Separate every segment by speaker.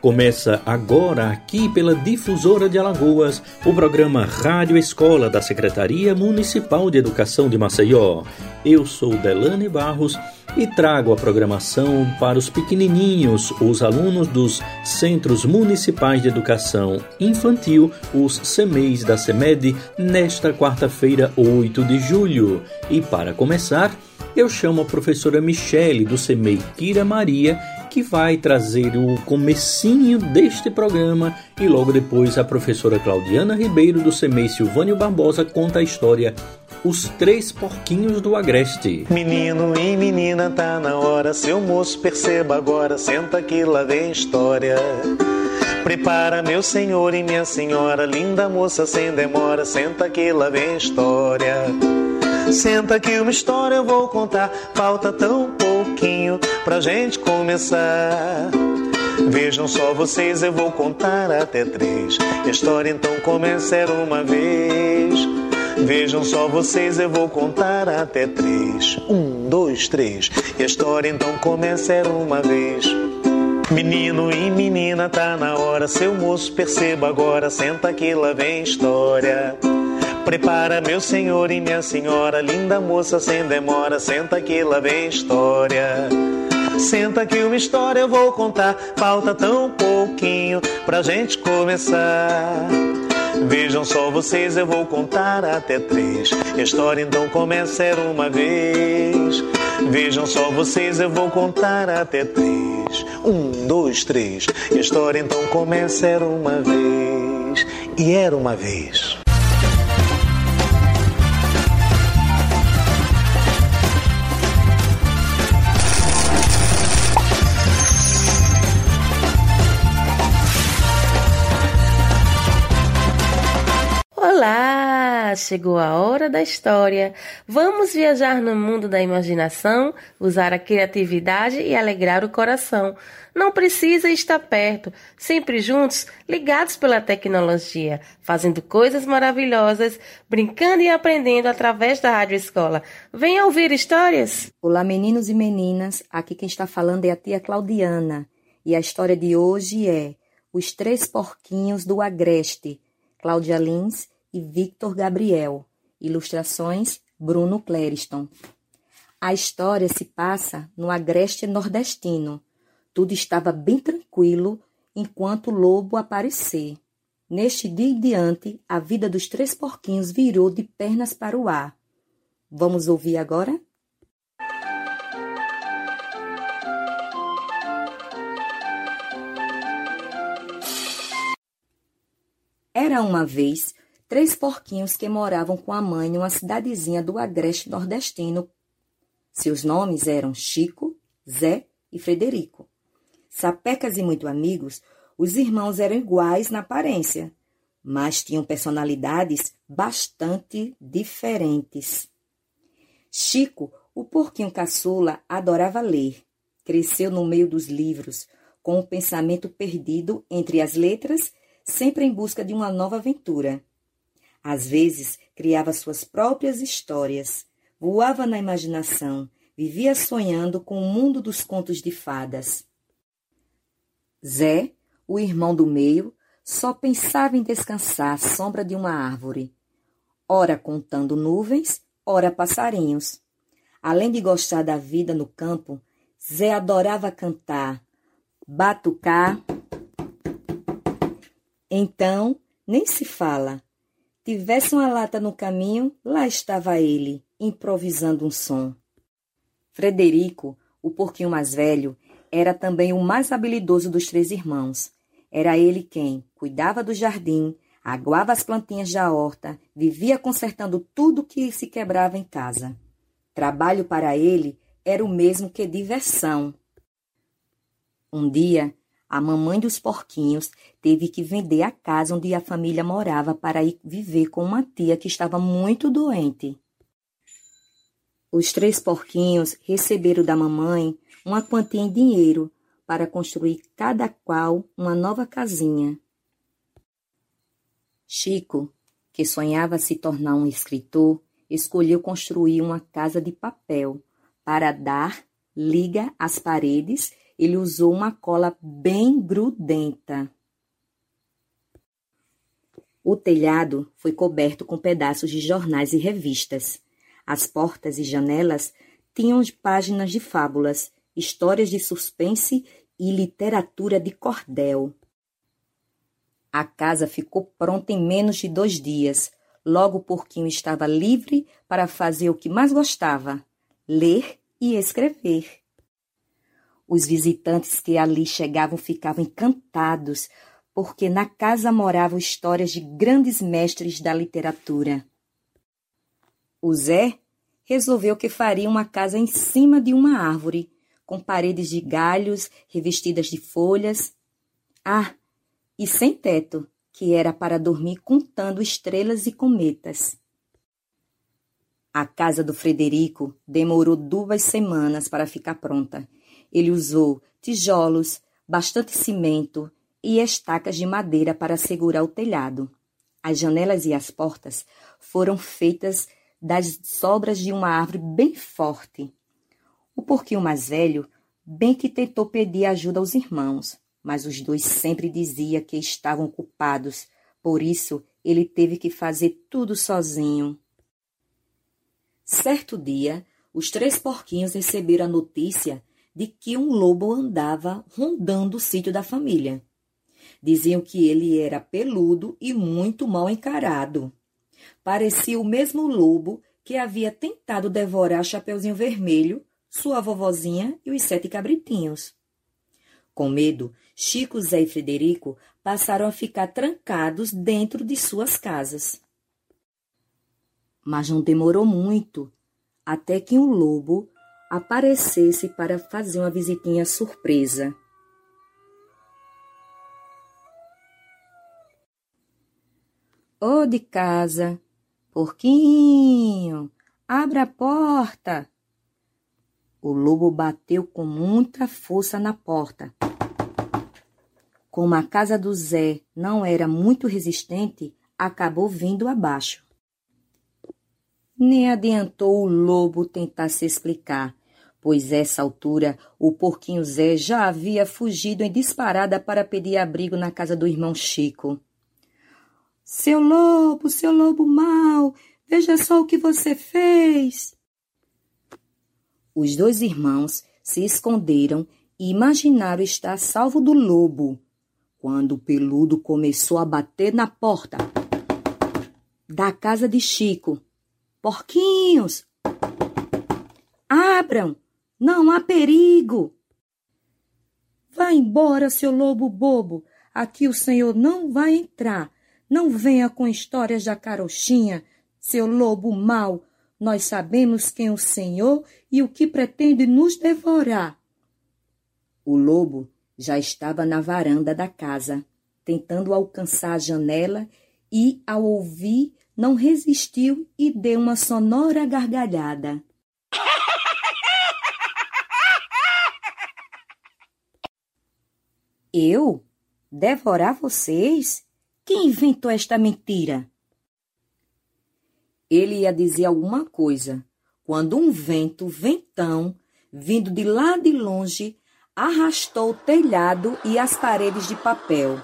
Speaker 1: Começa agora aqui pela Difusora de Alagoas o programa Rádio Escola da Secretaria Municipal de Educação de Maceió. Eu sou Delane Barros e trago a programação para os pequenininhos, os alunos dos Centros Municipais de Educação Infantil, os CEMEIs da CEMED, nesta quarta-feira, 8 de julho. E para começar, eu chamo a professora Michele do CEMEI Kira Maria que vai trazer o comecinho deste programa e logo depois a professora Claudiana Ribeiro do CEMEI Silvânio Barbosa conta a história Os Três Porquinhos do Agreste.
Speaker 2: Menino e menina, tá na hora, seu moço perceba agora, senta que lá vem história. Prepara meu senhor e minha senhora, linda moça sem demora, senta que lá vem história. Senta que uma história eu vou contar, falta tão pouquinho pra gente começar. Vejam só vocês, eu vou contar até três. A história então começa era uma vez. Vejam só vocês, eu vou contar até três. Um, dois, três. E a história então começa era uma vez. Menino e menina, tá na hora. Seu moço, perceba agora. Senta que lá vem história. Prepara, meu senhor e minha senhora, linda moça, sem demora, senta que lá vem história. Senta que uma história eu vou contar, falta tão pouquinho pra gente começar. Vejam só vocês, eu vou contar até três. A história então começa era uma vez. Vejam só vocês, eu vou contar até três. Um, dois, três. A história então começa era uma vez. E era uma vez.
Speaker 3: Chegou a hora da história. Vamos viajar no mundo da imaginação, usar a criatividade e alegrar o coração. Não precisa estar perto, sempre juntos, ligados pela tecnologia, fazendo coisas maravilhosas, brincando e aprendendo através da Rádio Escola. Venha ouvir histórias!
Speaker 4: Olá, meninos e meninas. Aqui quem está falando é a tia Claudiana. E a história de hoje é Os Três Porquinhos do Agreste. Cláudia Lins e Victor Gabriel. Ilustrações Bruno Clériston. A história se passa no agreste nordestino. Tudo estava bem tranquilo enquanto o lobo aparecer. Neste dia em diante, a vida dos três porquinhos virou de pernas para o ar. Vamos ouvir agora? Era uma vez três porquinhos que moravam com a mãe em uma cidadezinha do agreste nordestino. Seus nomes eram Chico, Zé e Frederico. Sapecas e muito amigos, os irmãos eram iguais na aparência, mas tinham personalidades bastante diferentes. Chico, o porquinho caçula, adorava ler. Cresceu no meio dos livros, com o pensamento perdido entre as letras, sempre em busca de uma nova aventura. Às vezes, criava suas próprias histórias, voava na imaginação, vivia sonhando com o mundo dos contos de fadas. Zé, o irmão do meio, só pensava em descansar à sombra de uma árvore, ora contando nuvens, ora passarinhos. Além de gostar da vida no campo, Zé adorava cantar, batucar. Então, nem se fala, Tivesse uma lata no caminho, lá estava ele, improvisando um som. Frederico, o porquinho mais velho, era também o mais habilidoso dos três irmãos. Era ele quem cuidava do jardim, aguava as plantinhas da horta, vivia consertando tudo que se quebrava em casa. Trabalho para ele era o mesmo que diversão. Um dia, a mamãe dos porquinhos teve que vender a casa onde a família morava para ir viver com uma tia que estava muito doente. Os três porquinhos receberam da mamãe uma quantia em dinheiro para construir cada qual uma nova casinha. Chico, que sonhava se tornar um escritor, escolheu construir uma casa de papel para dar liga às paredes ele usou uma cola bem grudenta. O telhado foi coberto com pedaços de jornais e revistas. As portas e janelas tinham páginas de fábulas, histórias de suspense e literatura de cordel. A casa ficou pronta em menos de dois dias. Logo porquinho estava livre para fazer o que mais gostava: ler e escrever. Os visitantes que ali chegavam ficavam encantados, porque na casa moravam histórias de grandes mestres da literatura. O Zé resolveu que faria uma casa em cima de uma árvore, com paredes de galhos revestidas de folhas. Ah, e sem teto, que era para dormir contando estrelas e cometas. A casa do Frederico demorou duas semanas para ficar pronta. Ele usou tijolos, bastante cimento e estacas de madeira para segurar o telhado. As janelas e as portas foram feitas das sobras de uma árvore bem forte. O porquinho mais velho bem que tentou pedir ajuda aos irmãos, mas os dois sempre diziam que estavam ocupados, por isso ele teve que fazer tudo sozinho. Certo dia, os três porquinhos receberam a notícia de que um lobo andava rondando o sítio da família. Diziam que ele era peludo e muito mal encarado. Parecia o mesmo lobo que havia tentado devorar Chapeuzinho Vermelho, sua vovozinha e os sete cabritinhos. Com medo, Chico, Zé e Frederico passaram a ficar trancados dentro de suas casas. Mas não demorou muito até que um lobo aparecesse para fazer uma visitinha surpresa. Ô oh, de casa, porquinho, abra a porta. O lobo bateu com muita força na porta. Como a casa do Zé não era muito resistente, acabou vindo abaixo. Nem adiantou o lobo tentar se explicar, pois essa altura o porquinho Zé já havia fugido em disparada para pedir abrigo na casa do irmão Chico. Seu lobo, seu lobo mau, veja só o que você fez. Os dois irmãos se esconderam e imaginaram estar salvo do lobo, quando o peludo começou a bater na porta da casa de Chico. Porquinhos! Abram! Não há perigo! Vá embora, seu lobo bobo! Aqui o senhor não vai entrar. Não venha com histórias da carochinha, seu lobo mau. Nós sabemos quem é o Senhor e o que pretende nos devorar. O lobo já estava na varanda da casa, tentando alcançar a janela e, ao ouvir, não resistiu e deu uma sonora gargalhada. Eu? Devorar vocês? Quem inventou esta mentira? Ele ia dizer alguma coisa, quando um vento, ventão, vindo de lá de longe, arrastou o telhado e as paredes de papel.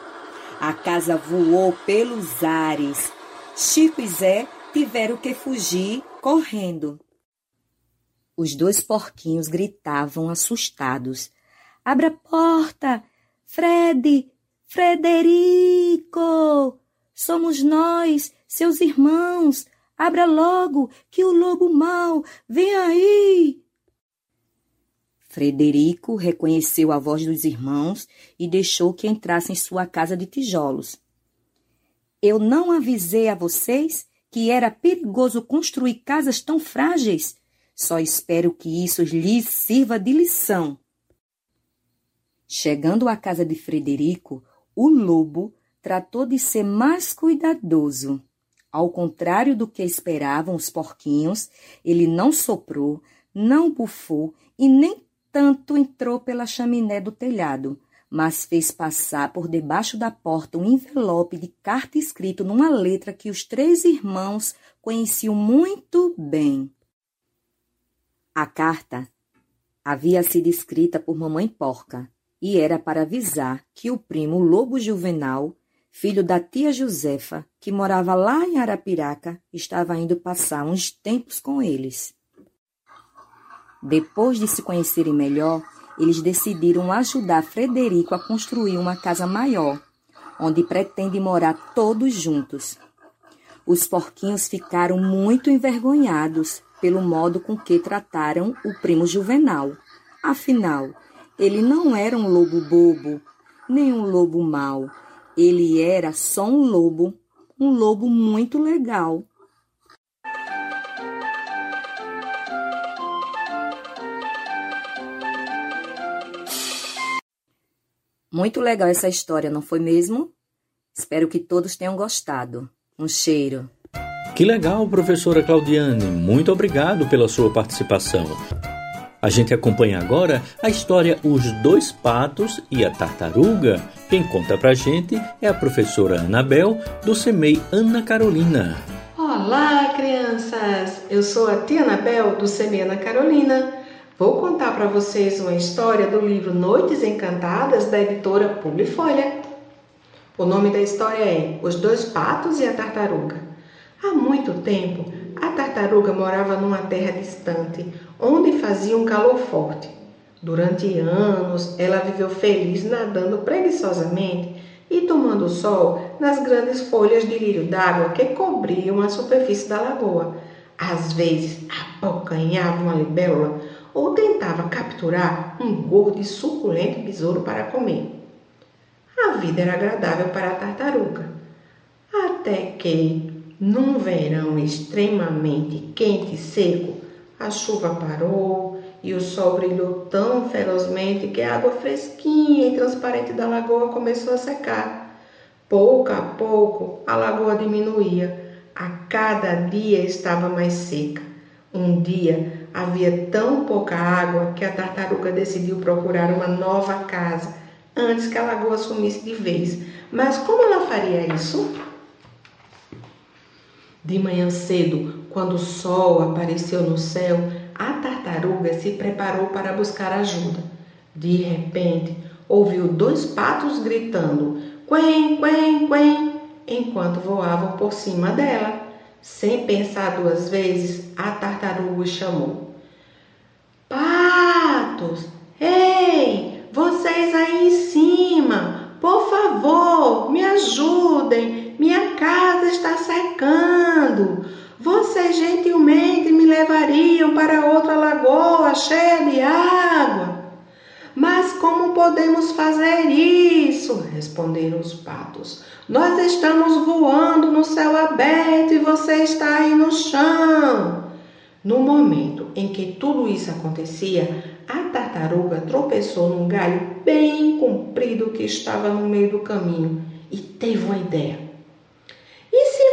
Speaker 4: A casa voou pelos ares. Chico e Zé tiveram que fugir correndo. Os dois porquinhos gritavam assustados. Abra a porta! Fred! Frederico! Somos nós, seus irmãos. Abra logo, que o lobo mau vem aí. Frederico reconheceu a voz dos irmãos e deixou que entrassem em sua casa de tijolos. Eu não avisei a vocês que era perigoso construir casas tão frágeis? Só espero que isso lhes sirva de lição. Chegando à casa de Frederico, o lobo tratou de ser mais cuidadoso. Ao contrário do que esperavam os porquinhos, ele não soprou, não bufou e nem tanto entrou pela chaminé do telhado, mas fez passar por debaixo da porta um envelope de carta escrito numa letra que os três irmãos conheciam muito bem. A carta Havia sido escrita por Mamãe Porca e era para avisar que o primo Lobo Juvenal, filho da tia Josefa, que morava lá em Arapiraca, estava indo passar uns tempos com eles. Depois de se conhecerem melhor, eles decidiram ajudar Frederico a construir uma casa maior, onde pretende morar todos juntos. Os porquinhos ficaram muito envergonhados pelo modo com que trataram o primo Juvenal. Afinal, ele não era um lobo bobo, nem um lobo mau. Ele era só um lobo, um lobo muito legal. Muito legal essa história, não foi mesmo? Espero que todos tenham gostado. Um cheiro.
Speaker 1: Que legal, professora Claudiane. Muito obrigado pela sua participação. A gente acompanha agora a história Os Dois Patos e a Tartaruga. Quem conta pra gente é a professora Anabel, do CEMEI Ana Carolina.
Speaker 5: Olá, crianças! Eu sou a tia Anabel, do CEMEI Ana Carolina. Vou contar para vocês uma história do livro Noites Encantadas, da editora Publifolha. O nome da história é Os Dois Patos e a Tartaruga. Há muito tempo, a tartaruga morava numa terra distante, onde fazia um calor forte. Durante anos, ela viveu feliz nadando preguiçosamente e tomando sol nas grandes folhas de lírio d'água que cobriam a superfície da lagoa. Às vezes, abocanhava uma libélula ou tentava capturar um gordo e suculento besouro para comer. A vida era agradável para a tartaruga, até que num verão extremamente quente e seco, a chuva parou e o sol brilhou tão ferozmente que a água fresquinha e transparente da lagoa começou a secar. Pouco a pouco, a lagoa diminuía. A cada dia estava mais seca. Um dia havia tão pouca água que a tartaruga decidiu procurar uma nova casa antes que a lagoa sumisse de vez. Mas como ela faria isso? De manhã cedo, quando o sol apareceu no céu, a tartaruga se preparou para buscar ajuda. De repente, ouviu dois patos gritando: Quen, quen, quen, enquanto voavam por cima dela. Sem pensar duas vezes, a tartaruga chamou: Patos! Ei, vocês aí em cima! Por favor, me ajudem! Minha casa está secando. Vocês gentilmente me levariam para outra lagoa cheia de água. Mas como podemos fazer isso? responderam os patos. Nós estamos voando no céu aberto e você está aí no chão. No momento em que tudo isso acontecia, a tartaruga tropeçou num galho bem comprido que estava no meio do caminho e teve uma ideia.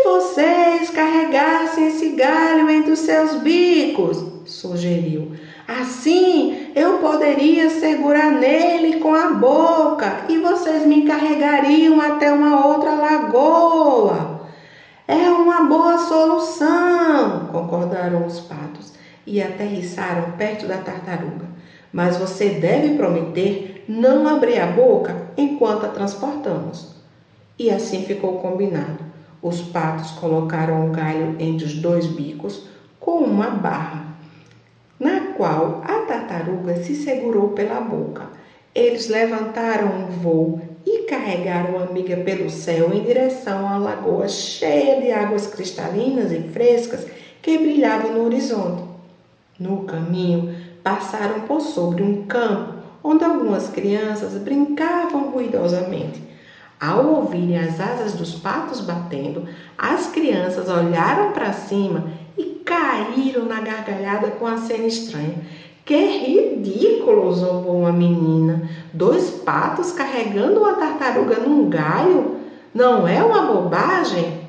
Speaker 5: Se vocês carregassem esse galho entre os seus bicos? sugeriu. Assim eu poderia segurar nele com a boca e vocês me carregariam até uma outra lagoa. É uma boa solução, concordaram os patos e aterrissaram perto da tartaruga. Mas você deve prometer não abrir a boca enquanto a transportamos. E assim ficou combinado. Os patos colocaram o galho entre os dois bicos com uma barra, na qual a tartaruga se segurou pela boca. Eles levantaram um voo e carregaram a amiga pelo céu em direção à lagoa cheia de águas cristalinas e frescas que brilhavam no horizonte. No caminho, passaram por sobre um campo onde algumas crianças brincavam ruidosamente. Ao ouvirem as asas dos patos batendo, as crianças olharam para cima e caíram na gargalhada com a cena estranha. Que ridículo! zombou uma menina. Dois patos carregando uma tartaruga num galho? Não é uma bobagem?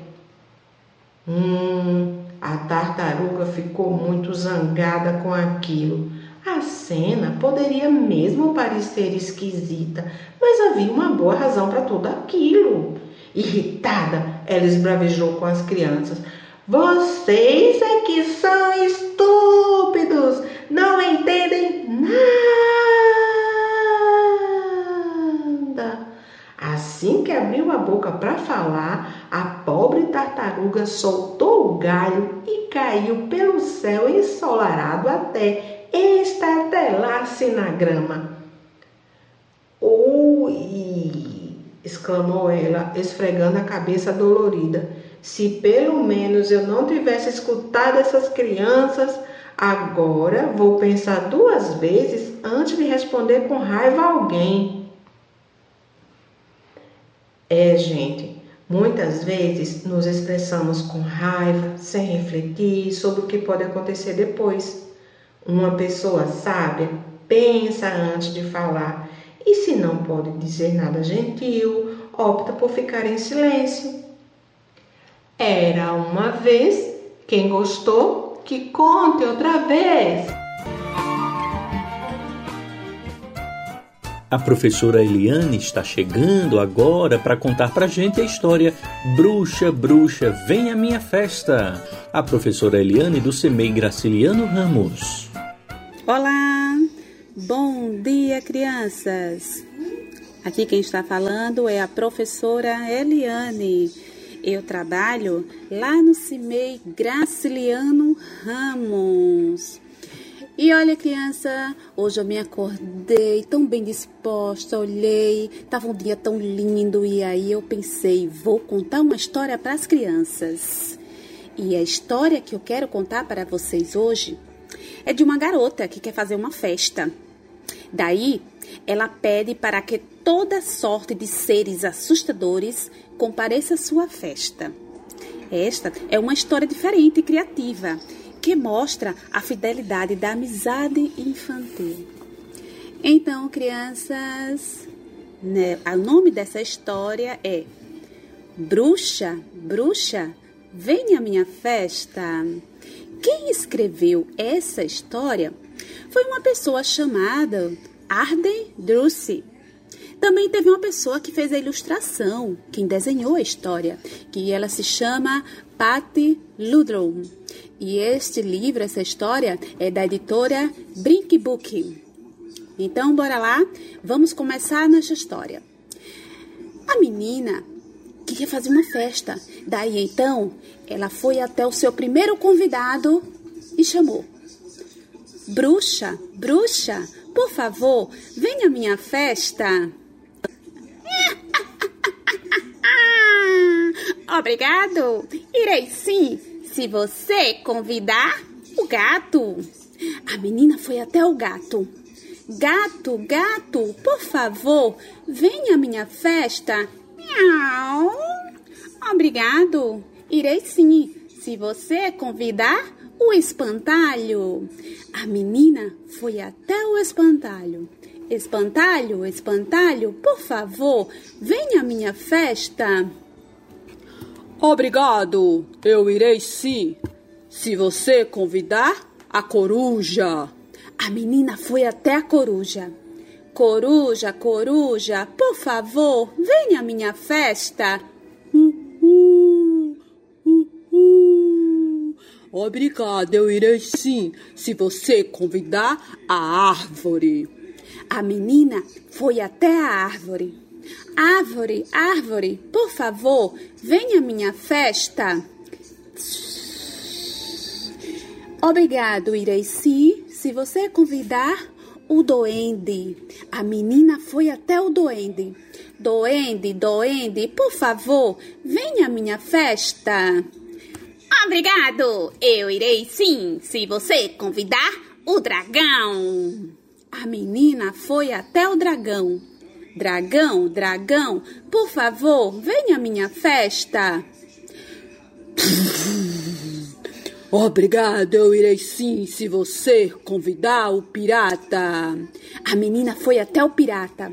Speaker 5: Hum, a tartaruga ficou muito zangada com aquilo. A cena poderia mesmo parecer esquisita, mas havia uma boa razão para tudo aquilo. Irritada, ela esbravejou com as crianças. Vocês é que são estúpidos! não entendem nada. Assim que abriu a boca para falar, a pobre tartaruga soltou o galho e caiu pelo céu ensolarado até estatelar-se na grama. Ui! exclamou ela, esfregando a cabeça dolorida. Se pelo menos eu não tivesse escutado essas crianças, agora vou pensar duas vezes antes de responder com raiva a alguém. É, gente, muitas vezes nos expressamos com raiva, sem refletir sobre o que pode acontecer depois. Uma pessoa sábia pensa antes de falar e, se não pode dizer nada gentil, opta por ficar em silêncio. Era uma vez, quem gostou, que conte outra vez.
Speaker 1: A professora Eliane está chegando agora para contar para gente a história Bruxa, Bruxa, vem à minha festa. A professora Eliane do CEMEI Graciliano Ramos.
Speaker 6: Olá, bom dia, crianças. Aqui quem está falando é a professora Eliane. Eu trabalho lá no CIMEI Graciliano Ramos. E olha, criança, hoje eu me acordei tão bem disposta, olhei, tava um dia tão lindo e aí eu pensei, vou contar uma história para as crianças. E a história que eu quero contar para vocês hoje é de uma garota que quer fazer uma festa. Daí, ela pede para que toda sorte de seres assustadores compareça à sua festa. Esta é uma história diferente e criativa que mostra a fidelidade da amizade infantil. Então, crianças, né, o nome dessa história é Bruxa, Bruxa, vem à minha festa. Quem escreveu essa história foi uma pessoa chamada Arden Drucy. Também teve uma pessoa que fez a ilustração, quem desenhou a história, que ela se chama Patty Ludlow. E este livro, essa história, é da editora Brink Book. Então, bora lá, vamos começar nessa história. A menina queria fazer uma festa. Daí então, ela foi até o seu primeiro convidado e chamou: Bruxa, bruxa, por favor, venha à minha festa. Obrigado, irei sim se você convidar o gato. A menina foi até o gato. Gato, gato, por favor, venha à minha festa. Miau. Obrigado. Irei sim, se você convidar o espantalho. A menina foi até o espantalho. Espantalho, espantalho, por favor, venha à minha festa.
Speaker 7: Obrigado, eu irei sim. Se você convidar a coruja.
Speaker 6: A menina foi até a coruja. Coruja, coruja, por favor, venha à minha festa.
Speaker 7: Uh, uh, uh, Obrigada, eu irei sim, se você convidar a árvore.
Speaker 6: A menina foi até a árvore. Árvore, árvore, por favor, venha à minha festa. Obrigado, irei sim, se você convidar o doende. A menina foi até o doende. Doende, doende, por favor, venha à minha festa. Obrigado, eu irei sim, se você convidar o dragão. A menina foi até o dragão. Dragão, dragão, por favor, venha à minha festa.
Speaker 7: Obrigado, eu irei sim, se você convidar o pirata.
Speaker 6: A menina foi até o pirata.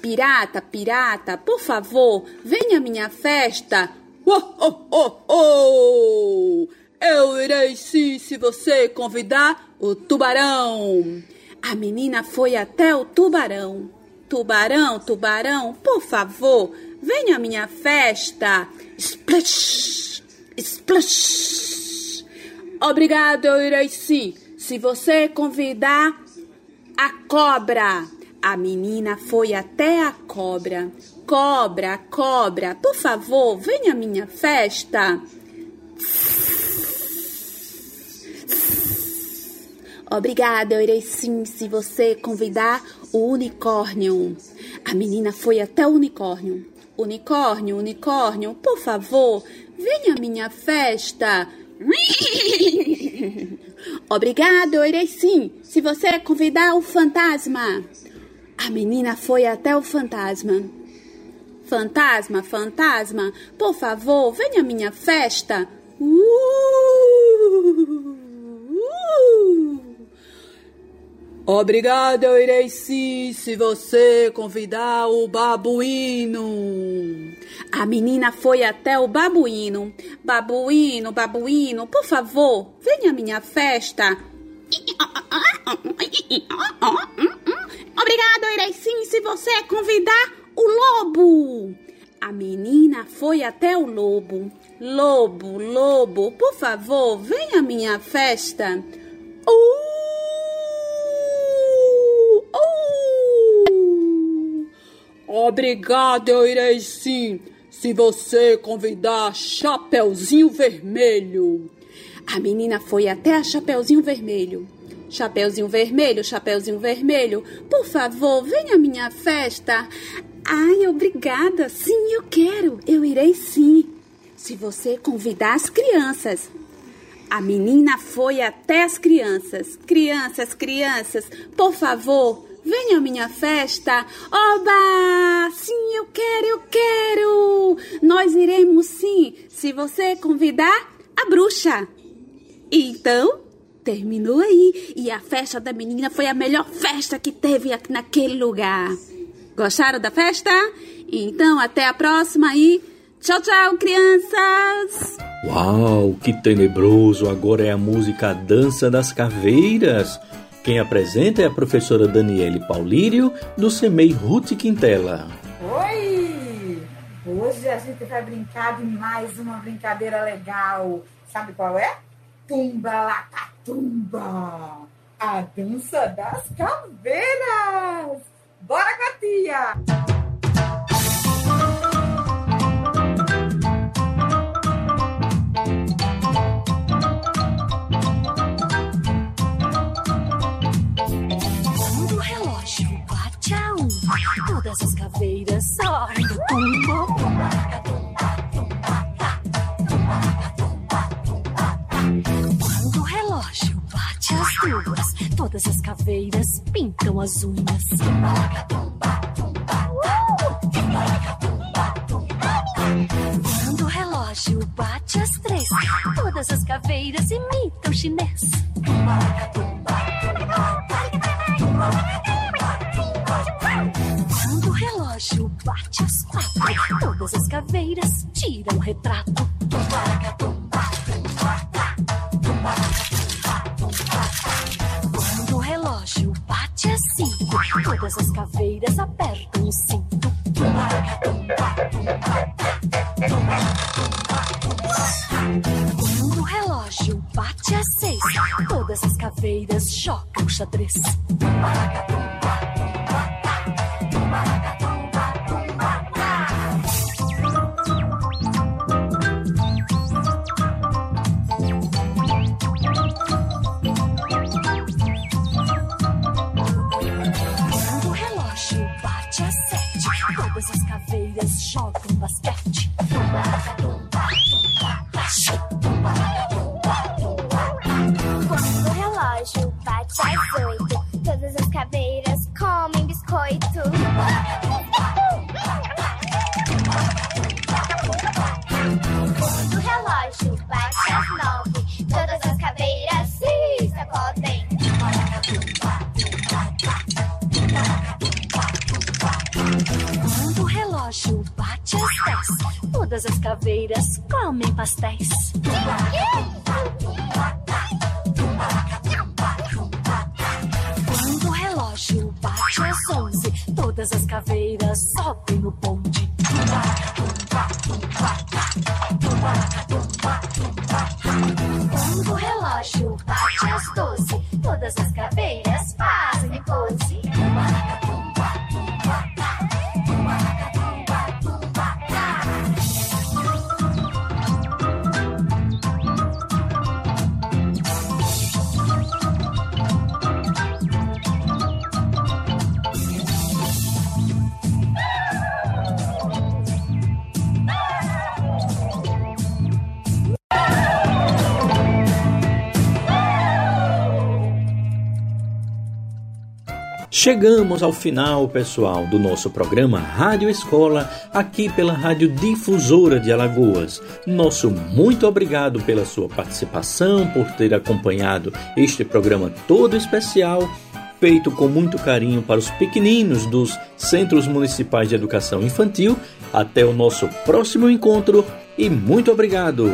Speaker 6: Pirata, pirata, por favor, venha à minha festa.
Speaker 7: Oh, oh, oh, oh! Eu irei sim, se você convidar o tubarão.
Speaker 6: A menina foi até o tubarão. Tubarão, tubarão, por favor, venha à minha festa. Splash! Splash!
Speaker 7: Obrigado, sim,
Speaker 6: se você convidar a cobra. A menina foi até a cobra. Cobra, cobra, por favor, venha à minha festa. Obrigada, eu irei sim se você convidar o unicórnio. A menina foi até o unicórnio. Unicórnio, unicórnio, por favor, venha à minha festa. Obrigada, eu irei sim se você convidar o fantasma. A menina foi até o fantasma. Fantasma, fantasma, por favor, venha à minha festa. Uh!
Speaker 7: Obrigada, eu irei sim se você convidar o babuíno.
Speaker 6: A menina foi até o babuíno. Babuíno, babuíno, por favor, venha à minha festa. Obrigada, eu irei sim se você convidar o lobo. A menina foi até o lobo. Lobo, lobo, por favor, venha à minha festa. Uh!
Speaker 7: Obrigada, eu irei sim, se você convidar Chapeuzinho Vermelho.
Speaker 6: A menina foi até a Chapeuzinho Vermelho. Chapeuzinho Vermelho, Chapeuzinho Vermelho, por favor, venha à minha festa. Ai, obrigada, sim, eu quero, eu irei sim. Se você convidar as crianças. A menina foi até as crianças. Crianças, crianças, por favor, Venha à minha festa. Oba! Sim, eu quero, eu quero! Nós iremos sim, se você convidar a bruxa. Então, terminou aí. E a festa da menina foi a melhor festa que teve naquele lugar. Gostaram da festa? Então, até a próxima e tchau, tchau, crianças!
Speaker 1: Uau, que tenebroso! Agora é a música Dança das Caveiras. Quem apresenta é a professora Daniele Paulírio, do CEMEI Ruth Quintela.
Speaker 8: Oi! Hoje a gente vai brincar de mais uma brincadeira legal. Sabe qual é? Tumba Lacatumba! A dança das caveiras! Bora, Catia!
Speaker 9: Todas as caveiras saem do tumbo. Quando o relógio bate as duas, todas as caveiras pintam as unhas. Todas as caveiras apertam o cinto. Quando o relógio bate as seis, todas as caveiras jogam xadrez. formigas comem pastéis.
Speaker 1: Chegamos ao final, pessoal, do nosso programa Rádio Escola, aqui pela Rádio Difusora de Alagoas. Nosso muito obrigado pela sua participação, por ter acompanhado este programa todo especial, feito com muito carinho para os pequeninos dos Centros Municipais de Educação Infantil. Até o nosso próximo encontro e muito obrigado!